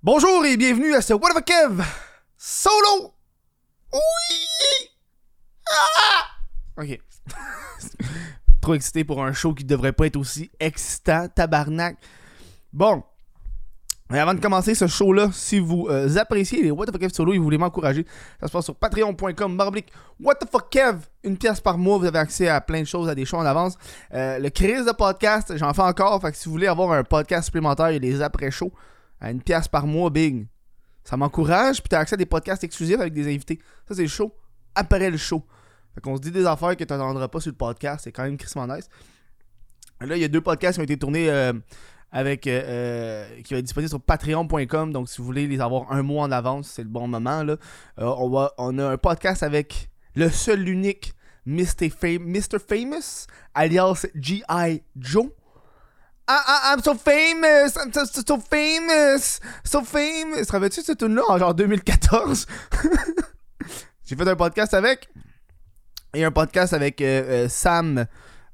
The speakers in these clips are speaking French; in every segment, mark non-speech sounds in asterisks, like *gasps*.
Bonjour et bienvenue à ce What the Kev solo. Oui. Ah! Ok. *laughs* Trop excité pour un show qui devrait pas être aussi excitant, tabarnak. Bon. Mais avant de commencer ce show-là, si vous euh, appréciez les What the Kev solo et vous voulez m'encourager, ça se passe sur patreon.com barblique What the Fuck Kev, une pièce par mois, vous avez accès à plein de choses, à des shows en avance. Euh, le crise de podcast, j'en fais encore, fait que si vous voulez avoir un podcast supplémentaire, a des après-shows à une pièce par mois, big. Ça m'encourage, puis t'as accès à des podcasts exclusifs avec des invités. Ça, c'est show après le show. Fait qu'on se dit des affaires que t'entendras pas sur le podcast, c'est quand même crissement nice. Là, il y a deux podcasts qui ont été tournés euh, avec euh, euh, qui va être disponible sur patreon.com. Donc, si vous voulez les avoir un mois en avance, c'est le bon moment. Là. On, a un podcast avec le seul, l'unique Mr. Mr. Famous, alias G.I. Joe. Ah, ah, I'm so famous! I'm so, so, so famous! So famous! Te rappelles-tu de ce tune-là en genre 2014? *laughs* J'ai fait un podcast avec. Et un podcast avec euh, euh, Sam.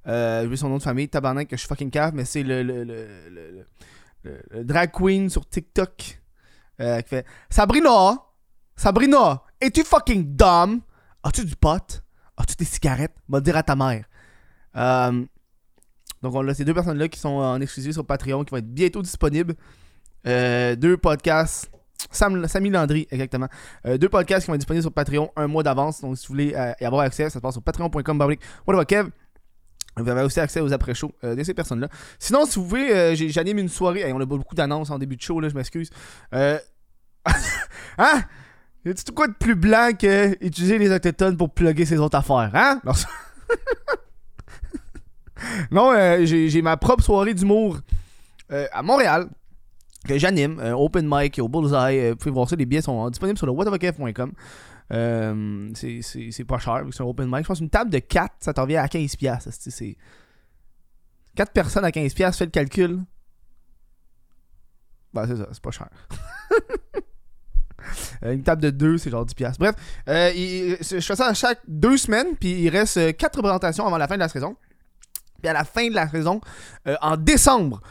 Euh, j'ai son nom de famille, tabarnak, que je suis fucking cave, mais c'est le, le, le, le- drag queen sur TikTok euh, qui fait Sabrina, Sabrina, es-tu fucking dumb? As-tu du pot? As-tu des cigarettes? Va dire à ta mère. Euh, donc, on a ces deux personnes-là qui sont en exclusivité sur Patreon qui vont être bientôt disponibles. Euh, deux podcasts. Sam, Landry, exactement. Euh, deux podcasts qui vont être disponibles sur Patreon un mois d'avance. Donc, si vous voulez euh, y avoir accès, ça se passe sur patreon.com. What Kev? Vous avez aussi accès aux après-shows de ces personnes-là. Sinon, si vous voulez, j'anime une soirée. On a beaucoup d'annonces en début de show, là, je m'excuse. *laughs* Hein? Y a-tu quoi de plus blanc que utiliser les autochtones pour plugger ses autres affaires? Hein? Non, *laughs* non euh, j'ai ma propre soirée d'humour euh, à Montréal que j'anime. euh, open mic au Bullseye. vous pouvez voir ça, les billets sont disponibles sur le whatofakef.com. C'est- pas cher, c'est un open mic. Je pense une table de 4, ça t'en revient à 15$. piastres, c'est- C'est 4 personnes à 15$, piastres, fais le calcul. Ben, c'est ça, c'est pas cher. *laughs* Une table de 2, c'est genre 10$. piastres. Bref, je fais ça à chaque deux semaines, puis il reste 4 représentations avant la fin de la saison. Puis à la fin de la saison, euh, en décembre,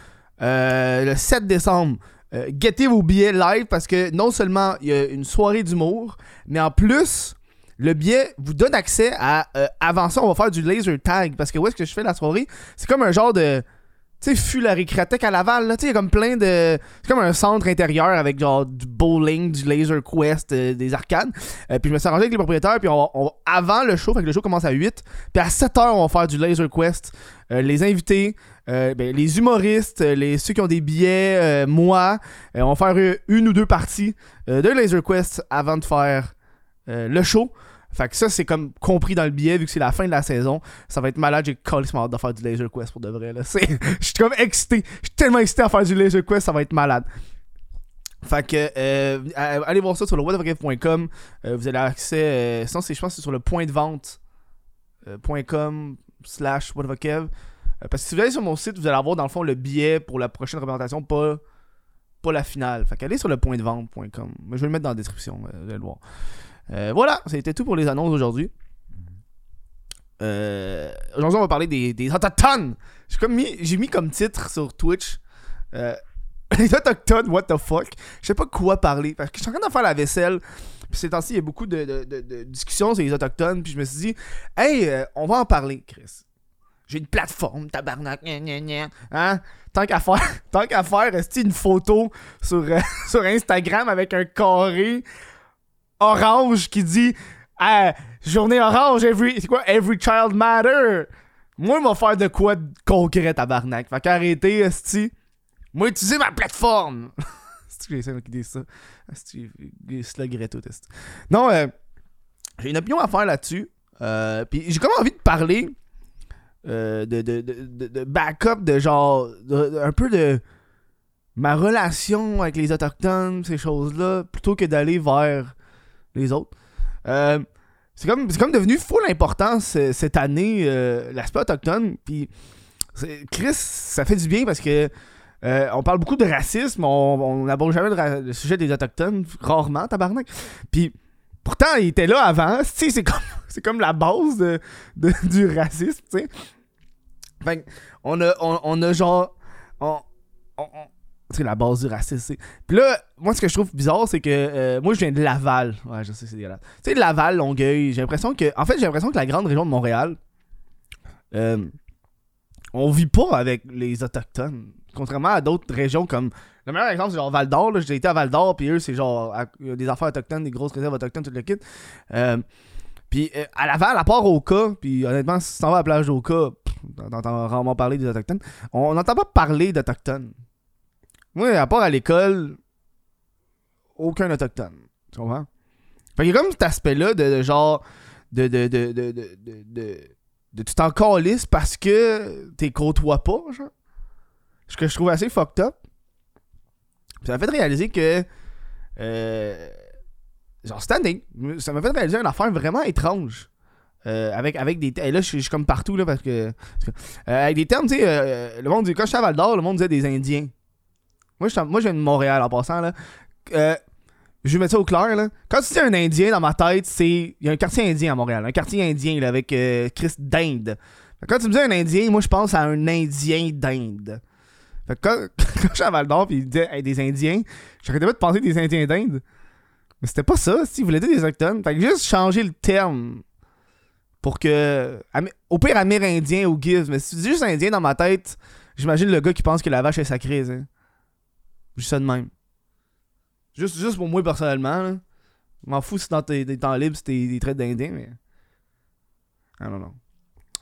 euh, le 7 décembre, euh, guettez vos billets live parce que non seulement il y a une soirée d'humour, mais en plus, le billet vous donne accès à. euh, avant ça, on va faire du laser tag. Parce que où est-ce que je fais la soirée? C'est comme un genre de. Tu sais, fut la à Laval, là. Tu sais, il y a comme plein de. C'est comme un centre intérieur avec genre du bowling, du laser quest, euh, des arcades. Euh, puis je me suis arrangé avec les propriétaires, puis on va, on va- avant le show, fait que le show commence à 8. Puis à 7h, on va faire du laser quest. Euh, les invités, ben, les humoristes, les, ceux qui ont des billets, moi, on va faire une ou deux parties de laser quest avant de faire le show. Fait que ça, c'est comme compris dans le billet, vu que c'est la fin de la saison. Ça va être malade, j'ai complètement hâte de faire du Laser Quest pour de vrai. *laughs* Je suis comme excité. Je suis tellement excité à faire du Laser Quest, ça va être malade. Fait que, euh, allez voir ça sur le whatofagave.com. Euh, vous avez accès, euh, sinon, je pense que c'est sur le point de vente euh, slash whatofagave. Euh, parce que si vous allez sur mon site, vous allez avoir dans le fond le billet pour la prochaine représentation, pas, pas la finale. Fait qu'allez sur le point de vente.com. Je vais le mettre dans la description, vous allez le voir. Euh, voilà, c'était tout pour les annonces d'aujourd'hui. Euh, aujourd'hui, on va parler des, des autochtones. J'ai comme mis, j'ai mis comme titre sur Twitch euh, *laughs* les autochtones, what the fuck? Je sais pas quoi parler parce que je suis en train de faire la vaisselle. Puis ces temps-ci, il y a beaucoup de, discussions sur les autochtones. Puis je me suis dit, hey, euh, on va en parler, Chris. J'ai une plateforme, tabarnak, gna. Hein? Tant qu'à faire, *laughs* tant qu'à faire, est une photo sur, *laughs* sur Instagram avec un carré? Orange qui dit Ah, journée orange, every, c'est quoi, every child matter. Moi, il va faire de quoi de concret, tabarnak. Fait qu'arrêtez, esti. Moi, utiliser ma plateforme. *laughs* c'est que j'essaie de dire ça? Esti, sluggerait tout, esti. Non, euh, j'ai une opinion à faire là-dessus. Euh, Puis j'ai comme envie de parler euh, de, de, de, de- backup, de genre, un peu de ma relation avec les Autochtones, ces choses-là, plutôt que d'aller vers les autres. Euh, c'est comme, comme devenu full important ce- cette année, euh, l'aspect autochtone. Puis, Chris, ça fait du bien parce que euh, on parle beaucoup de racisme, on n'aborde jamais le, sujet des Autochtones, rarement, tabarnak. Puis, pourtant, il était là avant. *laughs* C'est comme, comme la base de, du racisme, tu sais. Fait on a, on, a genre. On- c'est la base du racisme. Puis là, moi, ce que je trouve bizarre, c'est que euh, moi, je viens de Laval. Ouais, je sais, c'est dégueulasse. Tu sais, Laval, Longueuil, j'ai l'impression que. En fait, j'ai l'impression que la grande région de Montréal, euh, on vit pas avec les Autochtones. Contrairement à d'autres régions comme. Le meilleur exemple, c'est genre Val d'Or. J'ai été à Val d'Or, puis eux, c'est genre. des affaires autochtones, des grosses réserves autochtones, tout le kit. Euh, puis à Laval, à part Oka, puis honnêtement, si tu t'en vas à la plage d'Oka, pff, t'entends rarement parler des Autochtones. On n'entend pas parler d'Autochtones. Moi, à part à l'école, aucun autochtone. Tu comprends? Fait qu'il y a comme cet aspect-là de, de genre. De. De. De. De. De. de, tu t'en calisses parce que t'es côtoies pas, genre. Ce que je trouve assez fucked up. Ça m'a fait réaliser que. Euh, genre, année, ça m'a fait réaliser une affaire vraiment étrange. Euh, avec, avec des. Et là, je suis comme partout, là, parce que. euh, avec des termes, tu sais, euh, le monde dit. Quand j'étais à d'Or, le monde disait des Indiens. Moi, je, viens de Montréal en passant, là. Euh, je vais mettre ça au clair, là. Quand tu dis un Indien dans ma tête, c'est. Il y a un quartier indien à Montréal. Un quartier indien, là, avec euh, Christ d'Inde. Quand tu me dis un Indien, moi, je pense à un Indien d'Inde. Fait que *laughs* quand, je suis à Val d'Or, puis il disait hey, des Indiens, j'arrêtais pas de penser des Indiens d'Inde. Mais c'était pas ça, si, il voulait dire des Autochtones. Fait juste changer le terme. Pour que. Au pire, Amérindien ou Give. Mais si tu dis juste Indien dans ma tête, j'imagine le gars qui pense que la vache est sacrée, sais. Juste ça de même. Juste, juste pour moi personnellement. Je m'en fous si dans tes, tes temps libres, c'est des, des traits d'Indien, mais. Ah non, non.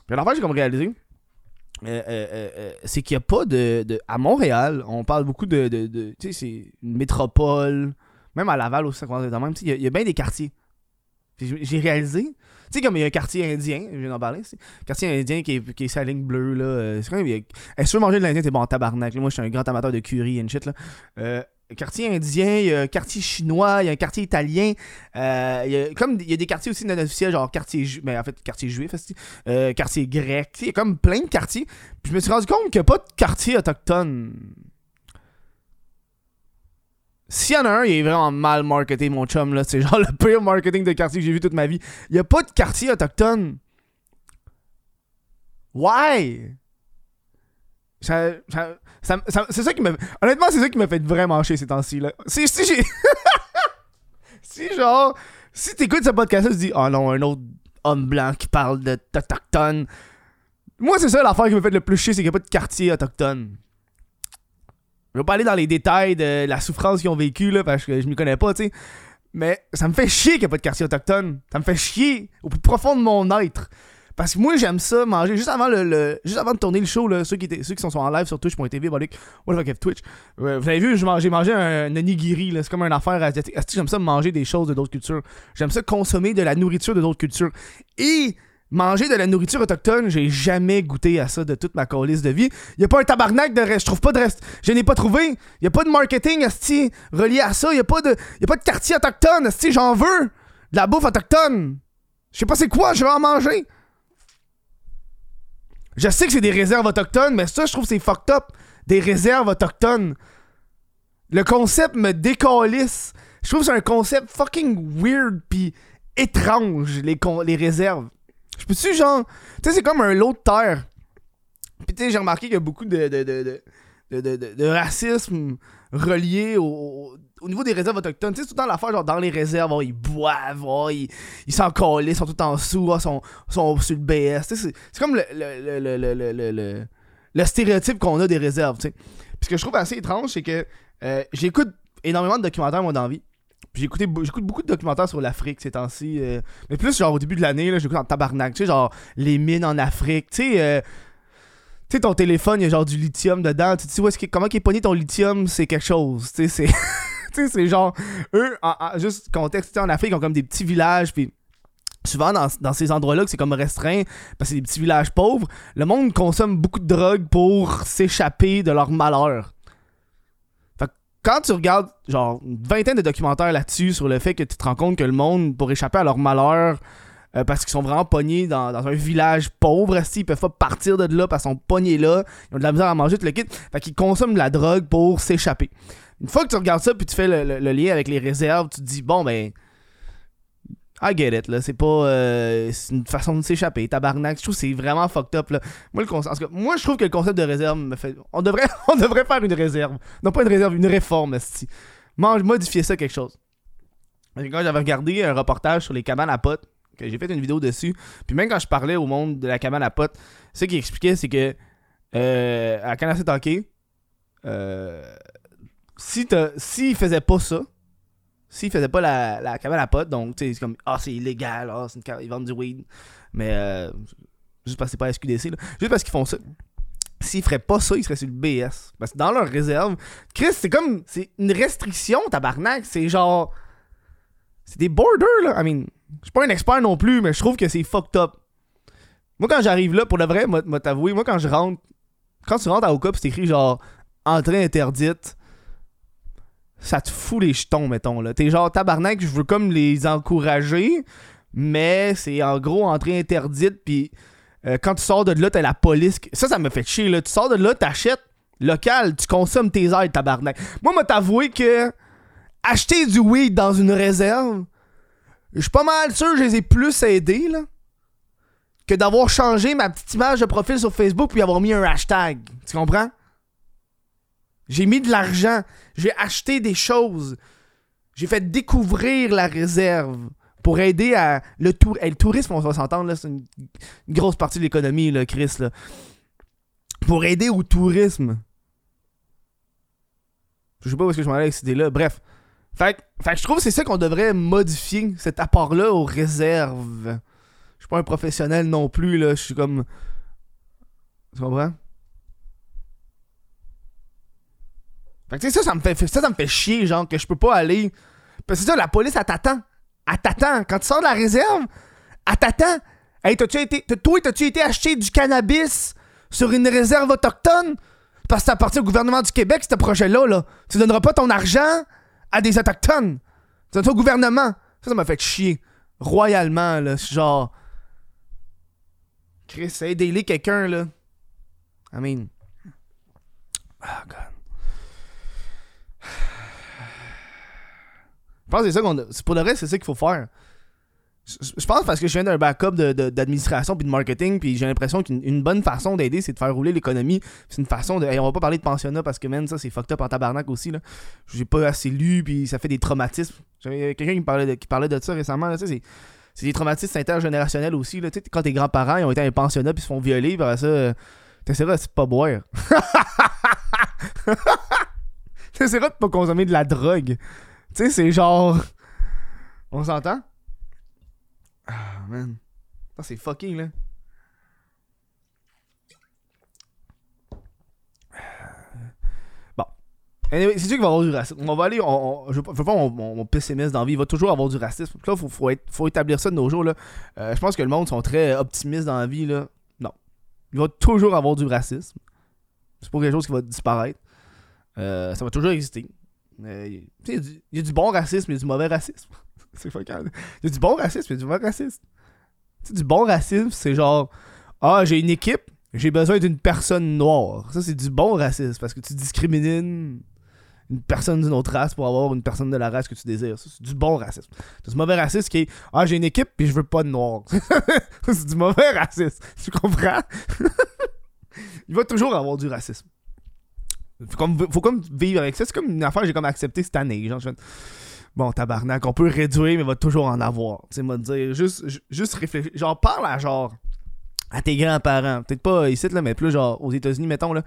Puis l'affaire, j'ai comme réalisé. euh, euh, euh, c'est qu'il n'y a pas de, de- À Montréal, on parle beaucoup de. de, tu sais, c'est une métropole. Même à Laval aussi, ça commence à être même. il y a bien des quartiers. J'ai- réalisé. Tu sais, comme il y a un quartier indien, je viens d'en parler. Quartier indien qui est, qui est sa ligne bleue, là. euh, C'est quand même. a- Est-ce que tu veux manger de l'indien, t'es bon en tabarnak. Moi, je suis un grand amateur de curry et shit, là. Euh, quartier indien, il y a un quartier chinois, il y a un quartier italien. euh, il y a, comme il y a des quartiers aussi non officiels, genre quartier ju- mais en fait quartier juif, euh, quartier grec. Il y a comme plein de quartiers. Puis je me suis rendu compte qu'il n'y a pas de quartier autochtone. S'il y en a un, il est vraiment mal marketé, mon chum. là. C'est genre le pire marketing de quartier que j'ai vu toute ma vie. Il n'y a pas de quartier autochtone. Why? C'est ça qui me. Honnêtement, c'est ça qui m'a fait vraiment chier ces temps-ci. là. Si, si j'ai. *laughs* si genre. Si t'écoutes ce podcast-là, tu dis, oh non, un autre homme blanc qui parle de. Moi, c'est ça l'affaire qui me fait le plus chier, c'est qu'il n'y a pas de quartier autochtone. Je vais pas aller dans les détails de la souffrance qu'ils ont vécu, là, parce que je m'y connais pas, tu sais. Mais ça me fait chier qu'il n'y a pas de quartier autochtone. Ça me fait chier au plus profond de mon être. Parce que moi, j'aime ça, manger. Juste avant, le, le- juste avant de tourner le show, là, ceux, qui étaient, ceux qui sont en live sur twitch.tv, what the Twitch. vous avez vu, j'ai mangé un, là, c'est comme une affaire asiatique. J'aime ça manger des choses de d'autres cultures? J'aime ça consommer de la nourriture de d'autres cultures. Et manger de la nourriture autochtone, j'ai jamais goûté à ça de toute ma calice de vie. Y a pas un tabarnak de reste. Je trouve pas de reste. Je n'ai pas trouvé. Y a pas de marketing, asti, relié à ça. Y a pas de, y a pas de quartier autochtone, asti, j'en veux. De la bouffe autochtone. Je sais pas c'est quoi, je vais en manger. Je sais que c'est des réserves autochtones, mais ça, je trouve c'est fucked up. Des réserves autochtones. Le concept me décalisse. Je trouve c'est un concept fucking weird pis étrange, les, les réserves. Je peux-tu, genre. Tu sais, c'est comme un lot de terre. Pis tu sais, j'ai remarqué qu'il y a beaucoup de, racisme relié au, au niveau des réserves autochtones. Tu sais, tout le temps l'affaire, genre dans les réserves, oh, ils boivent, oh, ils s'en collent, ils sont tout en dessous, oh, ils sont, sont sur le BS. Tu sais, c'est- comme le- le stéréotype qu'on a des réserves, tu sais. Puis ce que je trouve assez étrange, c'est que euh, j'écoute énormément de documentaires, moi, dans la vie. Puis j'écoute beaucoup de documentaires sur l'Afrique ces temps-ci. euh, mais plus, genre, au début de l'année, j'écoute en tabarnak. Tu sais, genre, les mines en Afrique. Tu sais, euh, tu sais, ton téléphone, il y a genre du lithium dedans. Tu dis, où est-ce comment est pogné ton lithium, c'est quelque chose. Tu sais, c'est. *laughs* sais, c'est genre. Eux, en- en- juste contexte, sais, en Afrique, ils ont comme des petits villages. Puis souvent, dans, dans ces endroits-là, que c'est comme restreint, parce que c'est des petits villages pauvres, le monde consomme beaucoup de drogue pour s'échapper de leur malheur. Quand tu regardes, genre, une vingtaine de documentaires là-dessus, sur le fait que tu te rends compte que le monde, pour échapper à leur malheur, euh, parce qu'ils sont vraiment pognés dans, un village pauvre, esti, ils peuvent pas partir de là parce qu'ils sont pognés là, ils ont de la misère à manger, tout le kit. Fait qu'ils consomment de la drogue pour s'échapper. Une fois que tu regardes ça, puis tu fais le- le lien avec les réserves, tu te dis, bon, ben. I get it, là. C'est pas. euh, c'est une façon de s'échapper. Tabarnak. Je trouve que c'est vraiment fucked up, là. Moi, le concept, moi, je trouve que le concept de réserve me fait. On devrait, *laughs* on devrait faire une réserve. Non, pas une réserve, une réforme. Mange, modifier ça quelque chose. Quand j'avais regardé un reportage sur les cabanes à potes, que j'ai fait une vidéo dessus, puis même quand je parlais au monde de la cabane à potes, ce qu'il expliquait, c'est que euh, à Canada Hockey, euh, si s'il faisait pas ça, s'il faisait pas la, la à potes, donc c'est comme ah c'est illégal, ah ils vendent du weed, mais euh, juste parce que c'est pas SQDC, là, juste parce qu'ils font ça. S'ils feraient pas ça, ils seraient sur le BS. Parce que dans leur réserve, Chris, c'est comme. C'est une restriction, tabarnak. C'est genre. C'est des borders, là. I mean, je suis pas un expert non plus, mais je trouve que c'est fucked up. Moi, quand j'arrive là, pour le vrai, moi, t'avouer, moi, quand je rentre. Quand tu rentres à Oka, c'est écrit genre. Entrée interdite. Ça te fout les jetons, mettons, là. T'es genre tabarnak, je veux comme les encourager, mais c'est en gros entrée interdite, puis euh, quand tu sors de là, t'as la police. Ça, ça me fait chier, là. Tu sors de là, t'achètes local, tu consommes tes aides, tabarnak. Moi, m'a t'avouer que acheter du weed dans une réserve, je suis pas mal sûr que je les ai plus aidés, là, que d'avoir changé ma petite image de profil sur Facebook puis avoir mis un hashtag. Tu comprends? J'ai mis de l'argent, j'ai acheté des choses, j'ai fait découvrir la réserve pour aider à le, tour, le tourisme, on va s'entendre, c'est une, grosse partie de l'économie, là, Chris. Là. Pour aider au tourisme. Je sais pas où est-ce que je m'en allais avec cette idée-là. Bref. Fait, fait je trouve que c'est ça qu'on devrait modifier, cet apport-là aux réserves. Je suis pas un professionnel non plus, là. Je suis comme. Tu comprends? Ça, ça me fait, ça, me fait chier, genre, que je peux pas aller. Parce que ça, la police, elle t'attend. Elle t'attend. Quand tu sors de la réserve, elle t'attend. Hey, t'as-tu été. Toi, t'as-tu été acheter du cannabis sur une réserve autochtone? Parce que ça appartient au gouvernement du Québec, ce projet-là, là. Tu donneras pas ton argent à des autochtones. Tu donnes ça au gouvernement. Ça, ça m'a fait chier. Royalement, là. Genre. Chris, aidez-les quelqu'un, là. I mean. Ah, God. Pense que c'est ça qu'on. a- Pour le reste, c'est ça qu'il faut faire. Je pense parce que je viens d'un backup de- de- d'administration puis de marketing, puis j'ai l'impression qu'une une bonne façon d'aider, c'est de faire rouler l'économie. C'est une façon de. on va pas parler de pensionnat parce que, man, ça, c'est fucked up en tabarnak aussi, là. J'ai pas assez lu, puis ça fait des traumatismes. J'avais quelqu'un qui parlait de, qui parlait de ça récemment, c'est. Des traumatismes intergénérationnels aussi, là. Quand tes grands-parents ont été à un pensionnat puis se font violer, puis ça, euh, t'essaieras de pas boire. *laughs* t'essaieras de pas consommer de la drogue. Tu sais, c'est genre. On s'entend? Ah, man. C'est fucking, là. Bon. C'est sûr qu'il va y avoir du racisme. On va aller. On, on- je veux pas mon, pessimiste dans la vie. Il va toujours avoir du racisme. Là, faut, faut, faut établir ça de nos jours, là. Euh, je pense que le monde sont très optimistes dans la vie, là. Non. Il va toujours avoir du racisme. C'est pas quelque chose qui va disparaître. Euh, ça va toujours exister. Euh, il y a du- bon racisme, a du mauvais racisme. *laughs* c'est fucking. Il y a du bon racisme, a du mauvais racisme. Tu sais, du bon racisme, c'est genre Ah, j'ai une équipe, j'ai besoin d'une personne noire. Ça, c'est du bon racisme parce que tu discrimines une, personne d'une autre race pour avoir une personne de la race que tu désires. C'est du bon racisme. C'est du mauvais racisme qui est Ah, j'ai une équipe puis je veux pas de noir. *laughs* c'est du mauvais racisme. Tu comprends? *laughs* Il va toujours avoir du racisme. Faut comme, faut comme vivre avec ça. C'est comme une affaire que j'ai comme accepté cette année. Genre, Bon, tabarnak, on peut réduire, mais va toujours en avoir. Tu sais, dire, juste, ju- juste réfléchir. Genre, parle à genre. À tes grands-parents. Peut-être pas ici, là, mais plus genre aux États-Unis, mettons, là.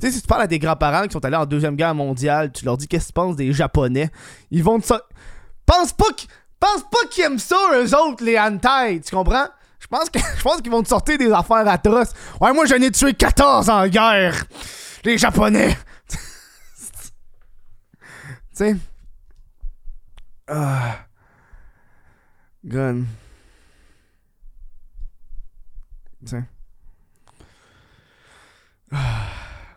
Tu sais, si tu parles à tes grands-parents qui sont allés en Deuxième Guerre mondiale, tu leur dis qu'est-ce que tu penses des Japonais, ils vont te ça. Pense pas qu'ils pas qu'ils aiment ça, eux autres, les Hantai. Tu comprends? Je pense *laughs* je pense qu'ils vont te sortir des affaires atroces. Ouais, moi, j'en ai tué 14 en guerre. Les Japonais. Tu sais? Ah. Gun. Tiens. Ah.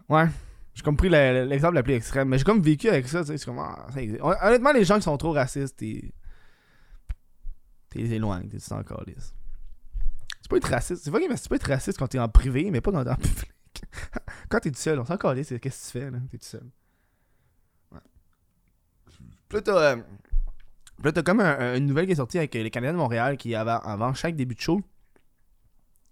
Ouais. J'ai comme pris le- l'exemple le plus extrême, mais j'ai comme vécu avec ça, tu sais. comme, ah, Honnêtement, les gens qui sont trop racistes, t'es. T'es éloigné, t'es encore lisse. Tu peux être raciste. C'est vrai que tu peux être raciste quand t'es en privé, mais pas quand t'es en public. *laughs* quand t'es tout seul, on s'en calisse, qu'est-ce que tu fais, là? T'es tout seul. Euh, Puis là, t'as comme un- une nouvelle qui est sortie avec les Canadiens de Montréal qui, avant, chaque début de show,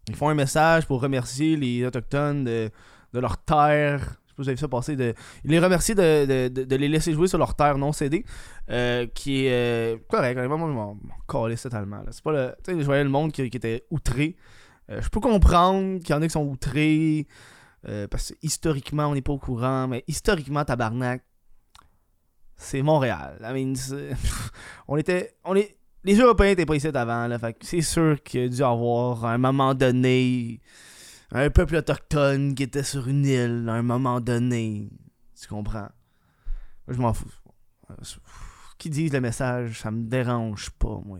ils font un message pour remercier les Autochtones de, de leur terre. Je sais pas si vous avez vu ça passer. De, ils les remercient de, de, les laisser jouer sur leur terre non cédée. euh, qui est euh, correct. Moi, moi, m'en calisse totalement. C'est pas le. Tu je voyais le monde qui, était outré. Euh, je peux comprendre qu'il y en a qui sont outrés. parce que historiquement, on n'est pas au courant. Mais historiquement, tabarnak, c'est Montréal. I mean, *laughs* on était. On est, les Européens étaient pas ici avant, là. Fait c'est sûr qu'il y a dû avoir, à un moment donné, un peuple autochtone qui était sur une île, à un moment donné. Tu comprends? Je m'en fous. Qui disent le message, ça me dérange pas, moi.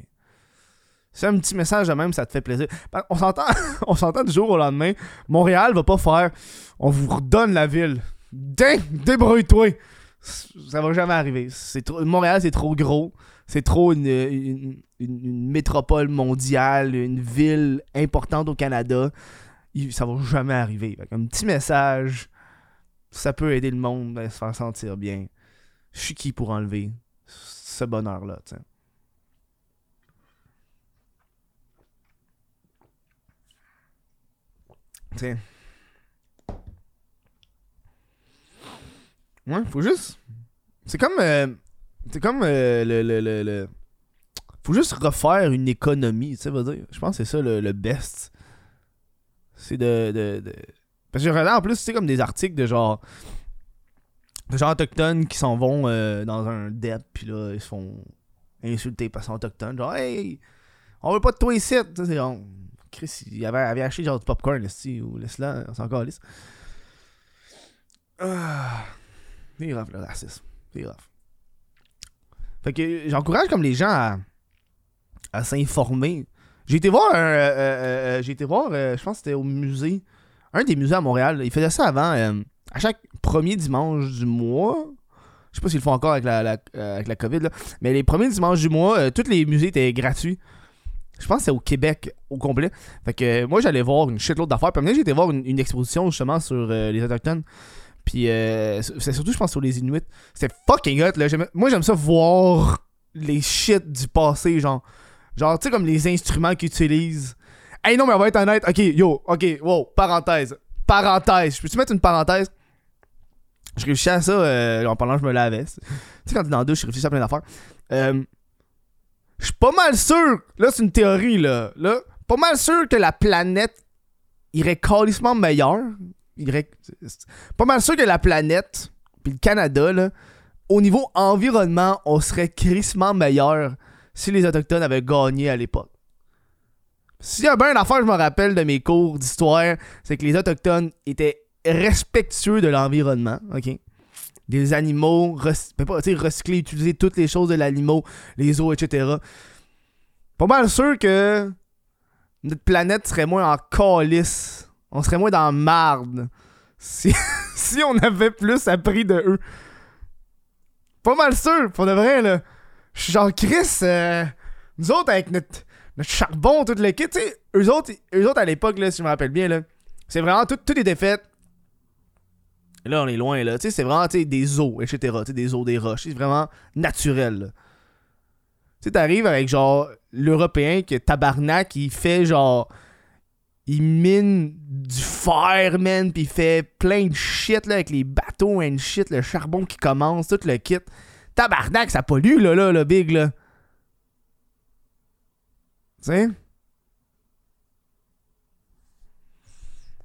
C'est un petit message de même, ça te fait plaisir. On s'entend, *laughs* on s'entend du jour au lendemain. Montréal va pas faire. On vous redonne la ville. Dé- Débrouille-toi. Ça va jamais arriver. Montréal, c'est trop gros. C'est trop une, métropole mondiale, une ville importante au Canada. Ça va jamais arriver. Un petit message, ça peut aider le monde à se faire sentir bien. Je suis qui pour enlever ce bonheur-là. Ouais, faut juste. C'est comme. euh, c'est comme euh, le, le, le, Faut juste refaire une économie, tu sais, veux dire. Je pense que c'est ça le, best. C'est de, de, Parce que j'ai regardé en plus, c'est comme des articles de genre. De gens autochtones qui s'en vont euh, dans un DEP, puis là, ils se font insulter parce qu'ils sont autochtones. Genre, hey, on veut pas de toi ici. Tu sais, genre, Chris, il avait, avait acheté genre du popcorn, ici, ou laisse-la, on s'en calisse. Ah. C'est grave le racisme. C'est grave. Fait que j'encourage comme les gens à, à s'informer. J'ai été voir un. euh, euh, euh, j'ai été voir, je pense que c'était au musée. Un des musées à Montréal. Ils faisaient ça avant. à chaque premier dimanche du mois. Je sais pas s'ils le font encore avec la, avec la COVID, là. Mais les premiers dimanches du mois, tous les musées étaient gratuits. Je pense que c'est au Québec au complet. Fait que moi, j'allais voir une shitload d'affaires. Puis j'ai été voir une, exposition justement sur les Autochtones. Puis euh, c'est surtout, je pense, sur les Inuits. C'était fucking hot, là. Moi, j'aime ça voir les shit du passé, genre. Genre, tu sais, comme les instruments qu'ils utilisent. Hey, non, mais on va être honnête. Ok, yo, ok, wow, parenthèse. Parenthèse. Je peux-tu mettre une parenthèse? Je réfléchis à ça euh, en parlant, je me lavais. Tu sais, quand t'es dans la douche, je réfléchis à plein d'affaires. Euh, je suis pas mal sûr, là, c'est une théorie, là. Là, pas mal sûr que la planète irait calissement meilleure. Pas mal sûr que la planète, puis le Canada, là, au niveau environnement, on serait crissement meilleur si les Autochtones avaient gagné à l'époque. S'il y a bien une affaire, je me rappelle de mes cours d'histoire, c'est que les Autochtones étaient respectueux de l'environnement, ok? Des animaux, ben pas, recycler, utiliser toutes les choses de l'animal, les eaux, etc. Pas mal sûr que notre planète serait moins en calice. On serait moins dans marde. Si, *laughs* si on avait plus appris de eux. Pas mal sûr, pour de vrai, là. Genre, Chris, euh, nous autres, avec notre, charbon, tout le kit, tu sais, eux autres, eux autres à l'époque, là, si je me rappelle bien, là, c'est vraiment tout, tout était fait. Là, on est loin, là. Tu sais, c'est vraiment, tu sais, des eaux, etc. Des eaux, des roches. C'est vraiment naturel, là. Tu sais, t'arrives avec, genre, l'Européen que tabarnak, il fait, genre, il mine du fer, man, pis il fait plein de shit, là, avec les bateaux and shit, le charbon qui commence, tout le kit. Tabarnak, ça pollue, là, là, le big, là. Tu sais?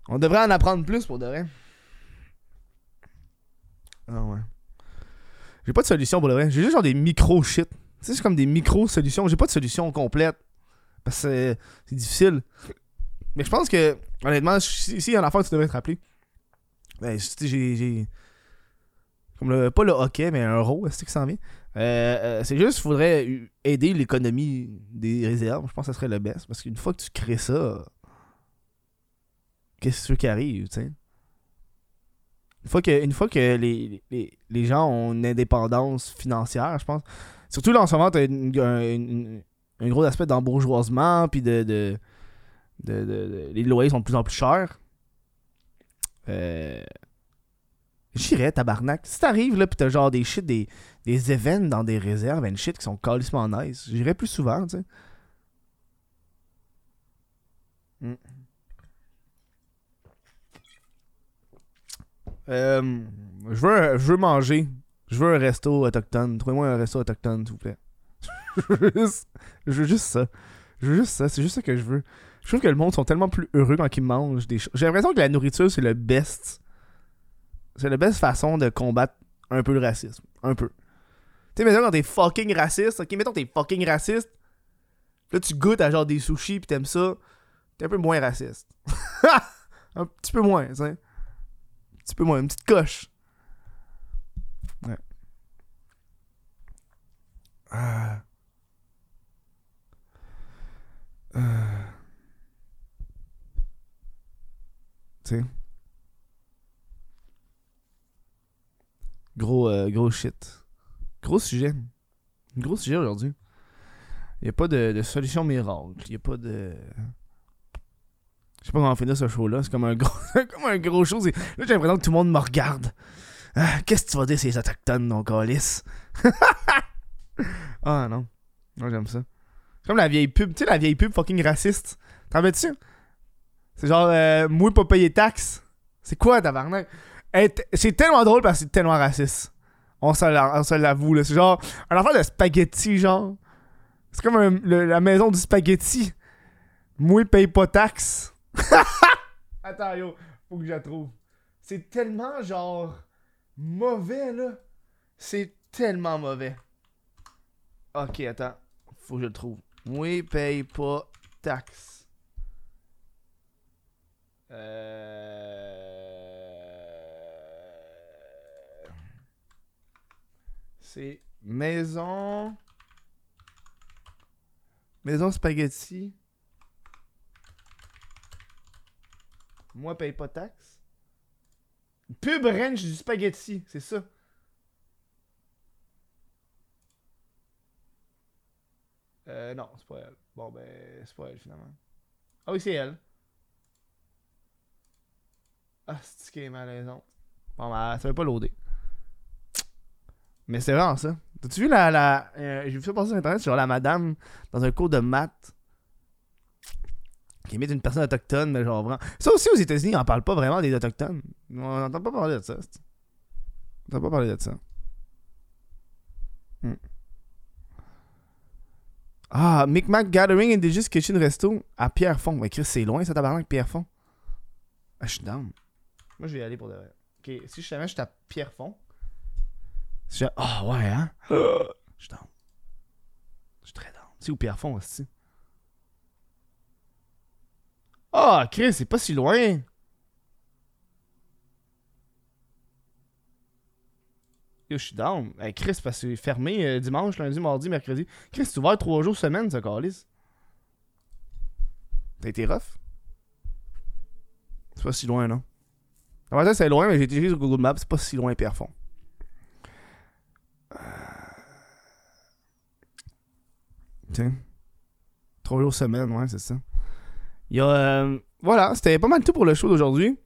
On devrait en apprendre plus pour de vrai. Ah ouais. J'ai pas de solution pour de vrai. J'ai juste genre des micro shit. Tu sais, c'est comme des micro solutions. J'ai pas de solution complète. Parce que c'est difficile. Mais je pense que, honnêtement, si y a une affaire tu devrais te rappeler, ben, tu j'ai. Comme le, pas le hockey, mais un row, c'est ce qui s'en vient? Euh, euh, c'est juste, il faudrait aider l'économie des réserves. Je pense que ça serait le best. Parce qu'une fois que tu crées ça, qu'est-ce tu qui arrive, tu sais? Une fois que, une fois que les, les, les gens ont une indépendance financière, je pense. Surtout là en ce moment, t'as une- un, gros aspect d'embourgeoisement, puis de, de, de- Les loyers sont de plus en plus chers. Euh. J'irais, tabarnak. Si t'arrives là, pis t'as genre des shit, des, des events dans des réserves and shit qui sont calissement nice. J'irais plus souvent, tu sais. Mm. Euh, je, veux, je veux manger. Je veux un resto autochtone. Trouvez-moi un resto autochtone, s'il vous plaît. *laughs* je, veux juste, je veux juste ça. Je veux juste ça. C'est juste ça que je veux. Je trouve que le monde sont tellement plus heureux quand ils mangent des choses. J'ai l'impression que la nourriture, c'est le best. C'est la best façon de combattre un peu le racisme. Un peu. Tu sais, mettons quand t'es fucking raciste. Ok, mettons t'es fucking raciste. Là, tu goûtes à genre des sushis pis t'aimes ça. T'es un peu moins raciste. *laughs* un petit peu moins, tu sais. Un petit peu moins. Une petite coche. Ouais. Ah. Euh. Gros, euh, gros shit. Gros sujet. Gros sujet aujourd'hui. Il a pas de, solution miracle. Il a pas de. Je sais pas comment finir ce show-là. C'est comme un gros, *laughs* comme un gros show. Là, j'ai l'impression que tout le monde me regarde. Ah, Qu'est-ce que tu vas dire, ces autochtones, non, calice? *laughs* ah non. Moi, j'aime ça. C'est comme la vieille pub. Tu sais, la vieille pub fucking raciste. T'en veux-tu? C'est genre, euh, moi, pas payer taxes. C'est quoi, tabarnak? C'est tellement drôle parce que c'est tellement raciste. On se l'avoue, là. C'est genre un affaire de spaghetti, genre. C'est comme la maison du spaghetti. Moi, paye pas taxes. *laughs* Attends, yo, faut que je la trouve. C'est tellement, genre, mauvais, là. C'est tellement mauvais. Ok, attends. Faut que je le trouve. Moi, paye pas taxes. Euh... C'est maison. Maison spaghetti. Moi, paye pas taxe. Pub ranch du spaghetti, c'est ça. Euh, non, c'est pas elle. Bon, ben, c'est pas elle finalement. Ah oui, c'est elle. Ah, c'est qui est malaisant. Bon, ben, ça veut pas loader. Mais c'est vraiment ça. T'as-tu vu la. la euh, J'ai vu ça passer sur internet sur la madame dans un cours de maths qui imite une personne autochtone, mais genre vraiment. Ça aussi aux États-Unis, on parle pas vraiment des autochtones. On n'entend pas parler de ça. On n'entend pas parler de ça. Hmm. Ah, Micmac Gathering Indigenous Kitchen Resto à Pierrefonds. Ouais, Chris, c'est loin ça, tabarnak, Pierrefonds. Ah, je suis down. Moi, je vais y aller pour de vrai. Ok, si je savais, je suis à Pierrefonds. Si je- Ah, ouais, hein? *gasps* Je suis down. Je suis très down. C'est où Pierrefonds, aussi? Ah, Chris, c'est pas si loin. Yo, je suis down. Hey, Chris, parce que c'est fermé euh, dimanche, lundi, mardi, mercredi. Chris, c'est ouvert trois jours semaine, ce calice. T'as été rough? C'est pas si loin, non? Vrai, c'est loin, mais j'ai été sur Google Maps, c'est pas si loin, Pierrefonds. Euh. Tiens. Trois jours semaine, ouais, c'est ça. Il y a. euh, voilà, c'était pas mal tout pour le show d'aujourd'hui.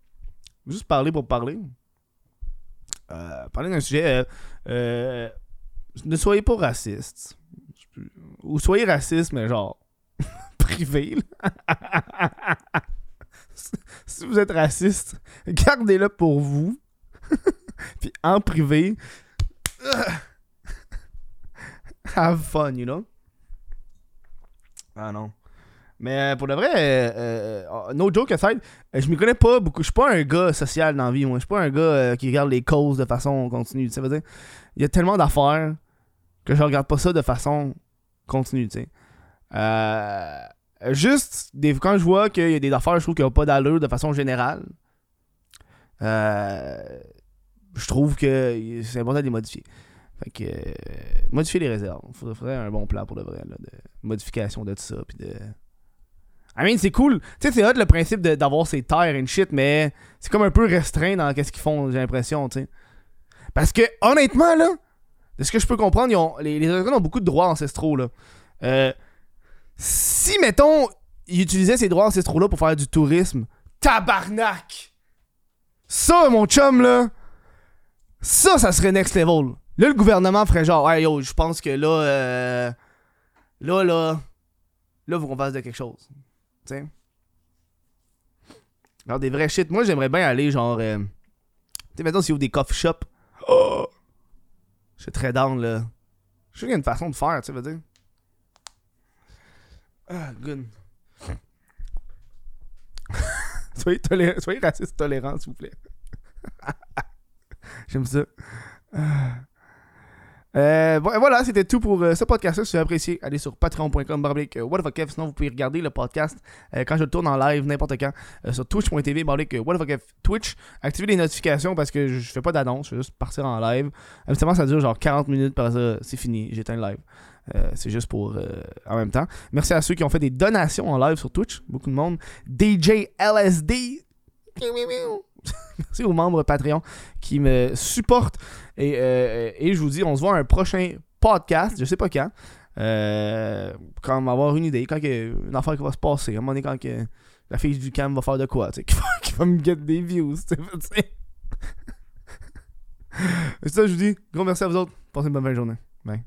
Juste parler pour parler. Euh, parler d'un sujet. ne soyez pas raciste. Ou soyez raciste, mais genre. *laughs* privé. Vous êtes raciste, *laughs* gardez-le pour vous. *laughs* Puis en privé. *laughs* have fun, you know? Ah non. Mais euh, pour de vrai, euh, euh, no joke aside, je m'y connais pas beaucoup. Je suis pas un gars social dans la vie, moi. Je suis pas un gars euh, qui regarde les causes de façon continue. Ça veut dire, il y a tellement d'affaires que je regarde pas ça de façon continue, tu sais. Euh, juste, quand je vois qu'il y a des affaires, je trouve qu'il n'y a pas d'allure de façon générale, euh, je trouve que c'est important de les modifier. Fait que, euh, modifier les réserves. Faudrait, faudrait un bon plan pour de vrai, là, de modification de tout ça, puis de... I mean, c'est cool. Tu sais, c'est hot le principe d'avoir ses terres and shit, mais c'est comme un peu restreint dans qu'est-ce qu'ils font, j'ai l'impression, tu sais. Parce que, honnêtement, là, de ce que je peux comprendre, ils ont, les, les ont beaucoup de droits ancestraux, là. Euh, si, mettons, ils utilisaient ces droits ancestraux-là pour faire du tourisme, tabarnak! Ça, mon chum, là, ça, ça serait next level. Là, le gouvernement ferait genre, ouais, yo, je pense que là, euh, là, là, là, faut qu'on fasse de quelque chose. Tu sais? Alors, des vrais shit. Moi, j'aimerais bien aller, genre, euh, tu maintenant, s'il a des coffee shops. Oh! Je suis très down, là. Je sais qu'il y a une façon de faire, tu veux dire. Ah, good. *laughs* soyez, tolé- soyez raciste tolérant, s'il vous plaît. *laughs* J'aime ça. Ah. Euh, vo- voilà, c'était tout pour euh, ce podcast-là. Si vous avez apprécié, allez sur patreon.com euh. Sinon, vous pouvez regarder le podcast quand je le tourne en live, n'importe quand, sur twitch.tv barblique Twitch. Activez les notifications parce que je, je fais pas d'annonce, je vais juste partir en live. Habituellement, ça dure genre 40 minutes, par ça, c'est fini, j'éteins le live. Euh, c'est juste pour euh, en même temps. Merci à ceux qui ont fait des donations en live sur Twitch. Beaucoup de monde. DJ LSD. *laughs* Merci aux membres Patreon qui me supportent. Et, euh, et je vous dis, on se voit un prochain podcast. Je sais pas quand. Quand avoir une idée. Quand que, une affaire qui va se passer. À un moment donné, quand que la fille du cam va faire de quoi. *laughs* Qui va, qui va me get des views. C'est *laughs* ça, je vous dis. Gros merci à vous autres. Passez une bonne fin de journée. Bye.